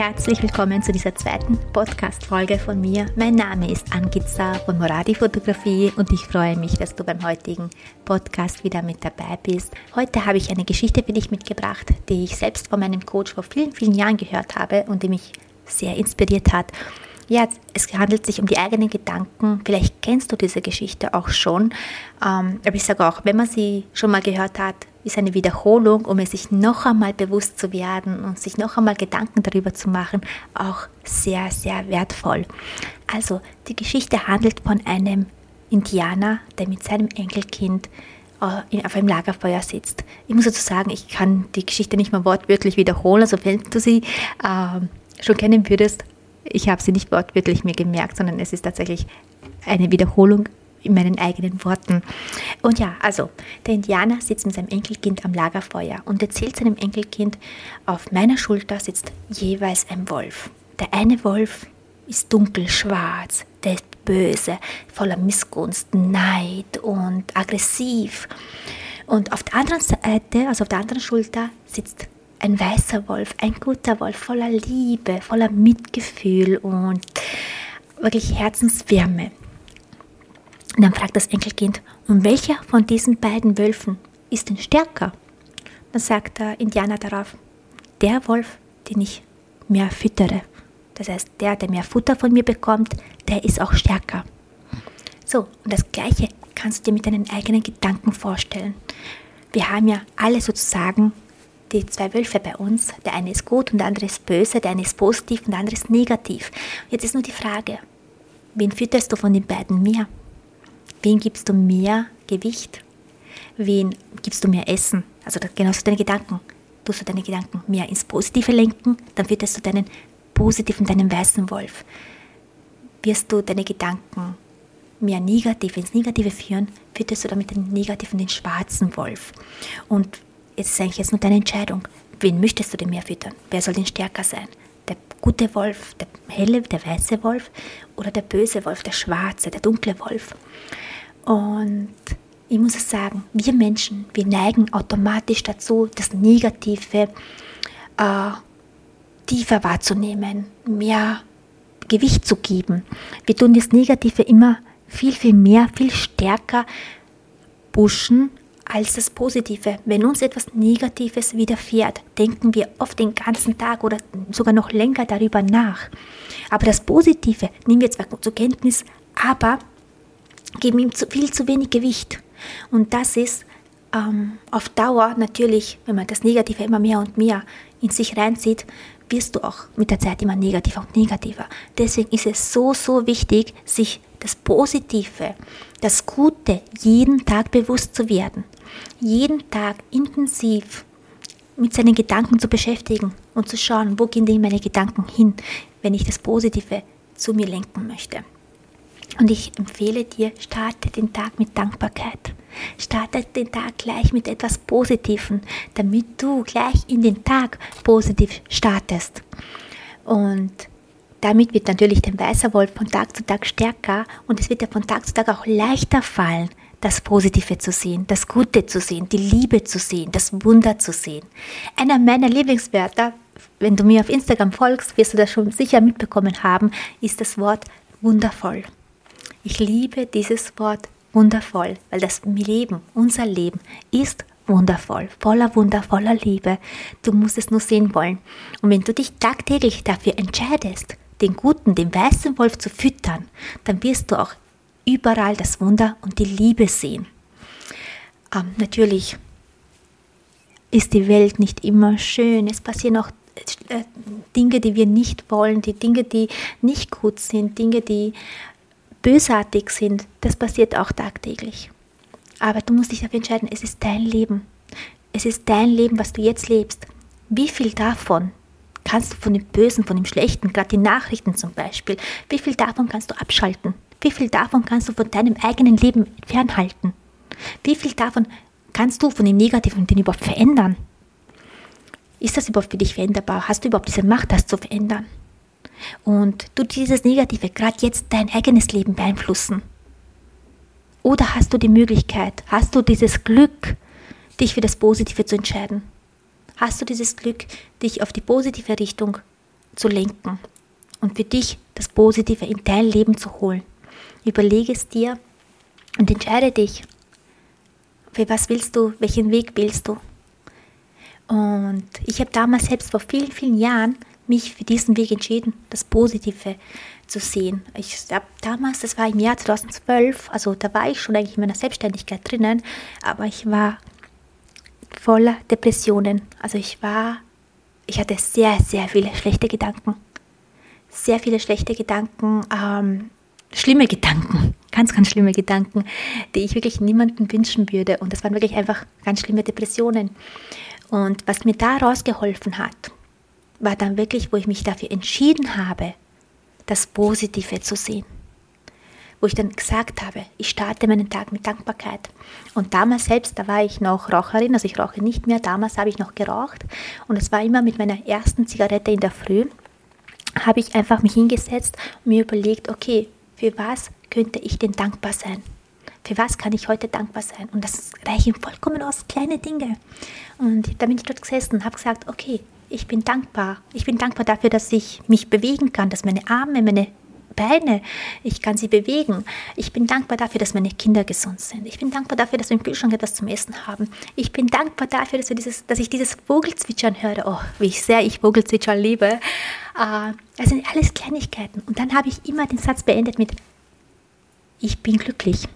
herzlich willkommen zu dieser zweiten Podcast-Folge von mir. Mein Name ist Angitza von Moradi Fotografie und ich freue mich, dass du beim heutigen Podcast wieder mit dabei bist. Heute habe ich eine Geschichte für dich mitgebracht, die ich selbst von meinem Coach vor vielen, vielen Jahren gehört habe und die mich sehr inspiriert hat. Ja, es handelt sich um die eigenen Gedanken. Vielleicht kennst du diese Geschichte auch schon. Ähm, aber ich sage auch, wenn man sie schon mal gehört hat, ist eine Wiederholung, um es sich noch einmal bewusst zu werden und sich noch einmal Gedanken darüber zu machen, auch sehr, sehr wertvoll. Also, die Geschichte handelt von einem Indianer, der mit seinem Enkelkind äh, auf einem Lagerfeuer sitzt. Ich muss dazu sagen, ich kann die Geschichte nicht mal wortwörtlich wiederholen, also wenn du sie äh, schon kennen würdest, ich habe sie nicht wortwörtlich mir gemerkt, sondern es ist tatsächlich eine Wiederholung in meinen eigenen Worten. Und ja, also, der Indianer sitzt mit seinem Enkelkind am Lagerfeuer und erzählt seinem Enkelkind, auf meiner Schulter sitzt jeweils ein Wolf. Der eine Wolf ist dunkelschwarz, der ist böse, voller Missgunst, Neid und aggressiv. Und auf der anderen Seite, also auf der anderen Schulter, sitzt ein weißer Wolf, ein guter Wolf, voller Liebe, voller Mitgefühl und wirklich Herzenswärme. Und dann fragt das Enkelkind, und welcher von diesen beiden Wölfen ist denn stärker? Dann sagt der Indianer darauf, der Wolf, den ich mehr füttere. Das heißt, der, der mehr Futter von mir bekommt, der ist auch stärker. So, und das Gleiche kannst du dir mit deinen eigenen Gedanken vorstellen. Wir haben ja alle sozusagen die zwei Wölfe bei uns. Der eine ist gut und der andere ist böse, der eine ist positiv und der andere ist negativ. Jetzt ist nur die Frage, wen fütterst du von den beiden mehr? Wen gibst du mehr Gewicht? Wen gibst du mehr Essen? Also genauso deine Gedanken. Tust du deine Gedanken mehr ins Positive lenken, dann fütterst du deinen positiven, deinen weißen Wolf. Wirst du deine Gedanken mehr negativ ins Negative führen, fütterst du damit den negativen, den schwarzen Wolf. Und jetzt ist eigentlich jetzt nur deine Entscheidung. Wen möchtest du denn mehr füttern? Wer soll denn stärker sein? Der gute Wolf, der helle, der weiße Wolf oder der böse Wolf, der schwarze, der dunkle Wolf? Und ich muss es sagen, wir Menschen, wir neigen automatisch dazu, das Negative äh, tiefer wahrzunehmen, mehr Gewicht zu geben. Wir tun das Negative immer viel, viel mehr, viel stärker pushen als das Positive. Wenn uns etwas Negatives widerfährt, denken wir oft den ganzen Tag oder sogar noch länger darüber nach. Aber das Positive nehmen wir zwar zur Kenntnis, aber geben ihm zu, viel zu wenig Gewicht. Und das ist ähm, auf Dauer natürlich, wenn man das Negative immer mehr und mehr in sich reinzieht, wirst du auch mit der Zeit immer negativer und negativer. Deswegen ist es so, so wichtig, sich das Positive, das Gute jeden Tag bewusst zu werden. Jeden Tag intensiv mit seinen Gedanken zu beschäftigen und zu schauen, wo gehen denn meine Gedanken hin, wenn ich das Positive zu mir lenken möchte. Und ich empfehle dir, starte den Tag mit Dankbarkeit. Starte den Tag gleich mit etwas Positivem, damit du gleich in den Tag positiv startest. Und damit wird natürlich der weißer Wolf von Tag zu Tag stärker und es wird dir von Tag zu Tag auch leichter fallen, das Positive zu sehen, das Gute zu sehen, die Liebe zu sehen, das Wunder zu sehen. Einer meiner Lieblingswörter, wenn du mir auf Instagram folgst, wirst du das schon sicher mitbekommen haben, ist das Wort wundervoll. Ich liebe dieses Wort wundervoll, weil das Leben, unser Leben ist wundervoll, voller wundervoller Liebe. Du musst es nur sehen wollen. Und wenn du dich tagtäglich dafür entscheidest, den guten, den weißen Wolf zu füttern, dann wirst du auch überall das Wunder und die Liebe sehen. Ähm, natürlich ist die Welt nicht immer schön. Es passieren auch äh, Dinge, die wir nicht wollen, die Dinge, die nicht gut sind, Dinge, die bösartig sind, das passiert auch tagtäglich. Aber du musst dich dafür entscheiden, es ist dein Leben. Es ist dein Leben, was du jetzt lebst. Wie viel davon kannst du von dem Bösen, von dem Schlechten, gerade die Nachrichten zum Beispiel, wie viel davon kannst du abschalten? Wie viel davon kannst du von deinem eigenen Leben fernhalten? Wie viel davon kannst du von dem Negativen den überhaupt verändern? Ist das überhaupt für dich veränderbar? Hast du überhaupt diese Macht, das zu verändern? Und du dieses Negative gerade jetzt dein eigenes Leben beeinflussen? Oder hast du die Möglichkeit, hast du dieses Glück, dich für das Positive zu entscheiden? Hast du dieses Glück, dich auf die positive Richtung zu lenken und für dich das Positive in dein Leben zu holen. Überlege es dir und entscheide dich, für was willst du, welchen Weg willst du. Und ich habe damals selbst vor vielen, vielen Jahren mich für diesen Weg entschieden, das Positive zu sehen. Ich habe damals, das war im Jahr 2012, also da war ich schon eigentlich in meiner Selbstständigkeit drinnen, aber ich war voller Depressionen. Also ich war, ich hatte sehr, sehr viele schlechte Gedanken. Sehr viele schlechte Gedanken, ähm, schlimme Gedanken, ganz, ganz schlimme Gedanken, die ich wirklich niemandem wünschen würde. Und das waren wirklich einfach ganz schlimme Depressionen. Und was mir da rausgeholfen hat, war dann wirklich, wo ich mich dafür entschieden habe, das Positive zu sehen. Wo ich dann gesagt habe, ich starte meinen Tag mit Dankbarkeit. Und damals selbst, da war ich noch Raucherin, also ich rauche nicht mehr, damals habe ich noch geraucht. Und es war immer mit meiner ersten Zigarette in der Früh, habe ich einfach mich hingesetzt und mir überlegt, okay, für was könnte ich denn dankbar sein? Für was kann ich heute dankbar sein? Und das reichen vollkommen aus kleine Dinge. Und da bin ich dort gesessen und habe gesagt, okay, ich bin dankbar. Ich bin dankbar dafür, dass ich mich bewegen kann, dass meine Arme, meine Beine, ich kann sie bewegen. Ich bin dankbar dafür, dass meine Kinder gesund sind. Ich bin dankbar dafür, dass wir im Kühlschrank etwas zum Essen haben. Ich bin dankbar dafür, dass, wir dieses, dass ich dieses Vogelzwitschern höre. Oh, wie sehr ich Vogelzwitschern liebe. Äh, das sind alles Kleinigkeiten. Und dann habe ich immer den Satz beendet mit, ich bin glücklich.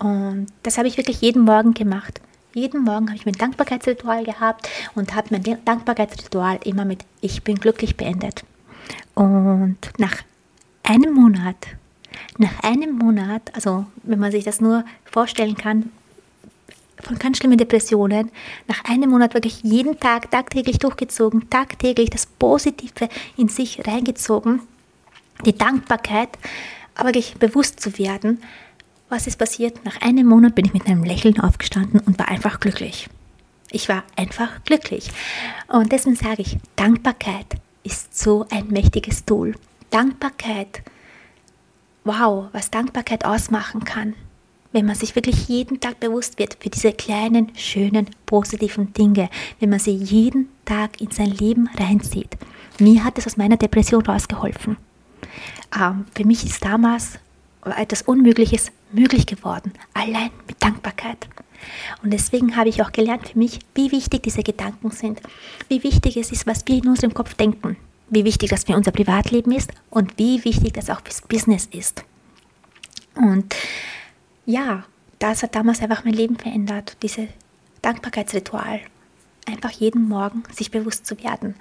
Und das habe ich wirklich jeden Morgen gemacht. Jeden Morgen habe ich mein Dankbarkeitsritual gehabt und habe mein Dankbarkeitsritual immer mit Ich bin glücklich beendet. Und nach einem Monat, nach einem Monat, also wenn man sich das nur vorstellen kann, von ganz schlimmen Depressionen, nach einem Monat wirklich jeden Tag tagtäglich durchgezogen, tagtäglich das Positive in sich reingezogen, die Dankbarkeit, aber wirklich bewusst zu werden, was ist passiert? Nach einem Monat bin ich mit einem Lächeln aufgestanden und war einfach glücklich. Ich war einfach glücklich. Und deswegen sage ich, Dankbarkeit ist so ein mächtiges Tool. Dankbarkeit, wow, was Dankbarkeit ausmachen kann, wenn man sich wirklich jeden Tag bewusst wird für diese kleinen, schönen, positiven Dinge, wenn man sie jeden Tag in sein Leben reinzieht. Mir hat es aus meiner Depression rausgeholfen. Ähm, für mich ist damals etwas Unmögliches möglich geworden, allein mit Dankbarkeit. Und deswegen habe ich auch gelernt für mich, wie wichtig diese Gedanken sind, wie wichtig es ist, was wir in unserem Kopf denken, wie wichtig das für unser Privatleben ist und wie wichtig das auch fürs Business ist. Und ja, das hat damals einfach mein Leben verändert, dieses Dankbarkeitsritual. Einfach jeden Morgen sich bewusst zu werden.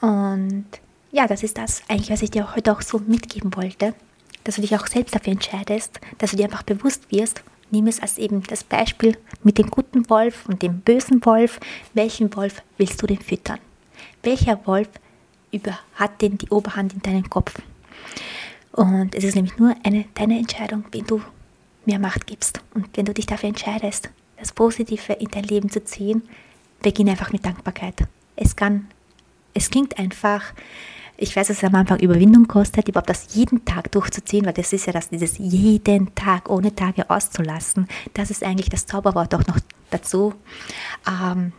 Und ja, das ist das eigentlich, was ich dir heute auch so mitgeben wollte dass du dich auch selbst dafür entscheidest, dass du dir einfach bewusst wirst, nimm es als eben das Beispiel mit dem guten Wolf und dem bösen Wolf, welchen Wolf willst du denn füttern? Welcher Wolf über, hat denn die Oberhand in deinem Kopf? Und es ist nämlich nur eine, deine Entscheidung, wenn du mehr Macht gibst. Und wenn du dich dafür entscheidest, das Positive in dein Leben zu ziehen, beginne einfach mit Dankbarkeit. Es kann, es klingt einfach, ich weiß, dass es am Anfang Überwindung kostet, überhaupt das jeden Tag durchzuziehen, weil das ist ja das, dieses jeden Tag ohne Tage auszulassen. Das ist eigentlich das Zauberwort auch noch dazu. Ähm,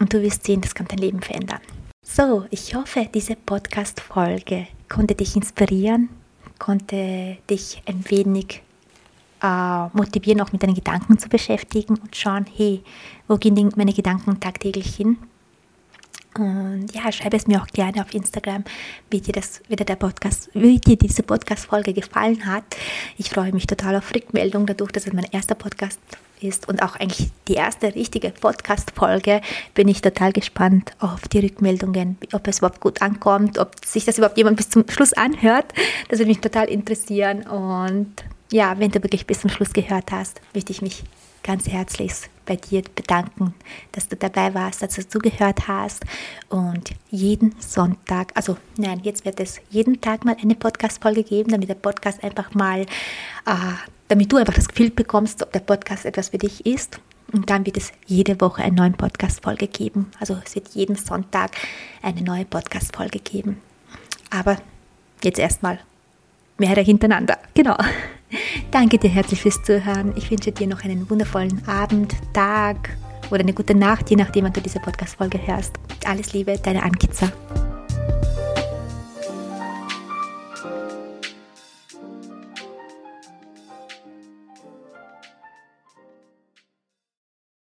und du wirst sehen, das kann dein Leben verändern. So, ich hoffe, diese Podcast-Folge konnte dich inspirieren, konnte dich ein wenig äh, motivieren, auch mit deinen Gedanken zu beschäftigen und schauen, hey, wo gehen meine Gedanken tagtäglich hin? Und ja, schreibe es mir auch gerne auf Instagram, wie dir, das, wie dir, der Podcast, wie dir diese Podcast-Folge gefallen hat. Ich freue mich total auf Rückmeldung, dadurch, dass es mein erster Podcast ist und auch eigentlich die erste richtige Podcast-Folge, bin ich total gespannt auf die Rückmeldungen, ob es überhaupt gut ankommt, ob sich das überhaupt jemand bis zum Schluss anhört. Das würde mich total interessieren. Und ja, wenn du wirklich bis zum Schluss gehört hast, möchte ich mich ganz herzlich bei dir bedanken, dass du dabei warst, dass du zugehört hast. Und jeden Sonntag, also nein, jetzt wird es jeden Tag mal eine Podcast-Folge geben, damit der Podcast einfach mal, äh, damit du einfach das Gefühl bekommst, ob der Podcast etwas für dich ist. Und dann wird es jede Woche eine neue Podcast-Folge geben. Also es wird jeden Sonntag eine neue Podcast-Folge geben. Aber jetzt erstmal mehrere hintereinander. Genau. Danke dir herzlich fürs Zuhören. Ich wünsche dir noch einen wundervollen Abend, Tag, oder eine gute Nacht, je nachdem, wann du diese Podcast-Folge hörst. Alles Liebe, deine Ankitza.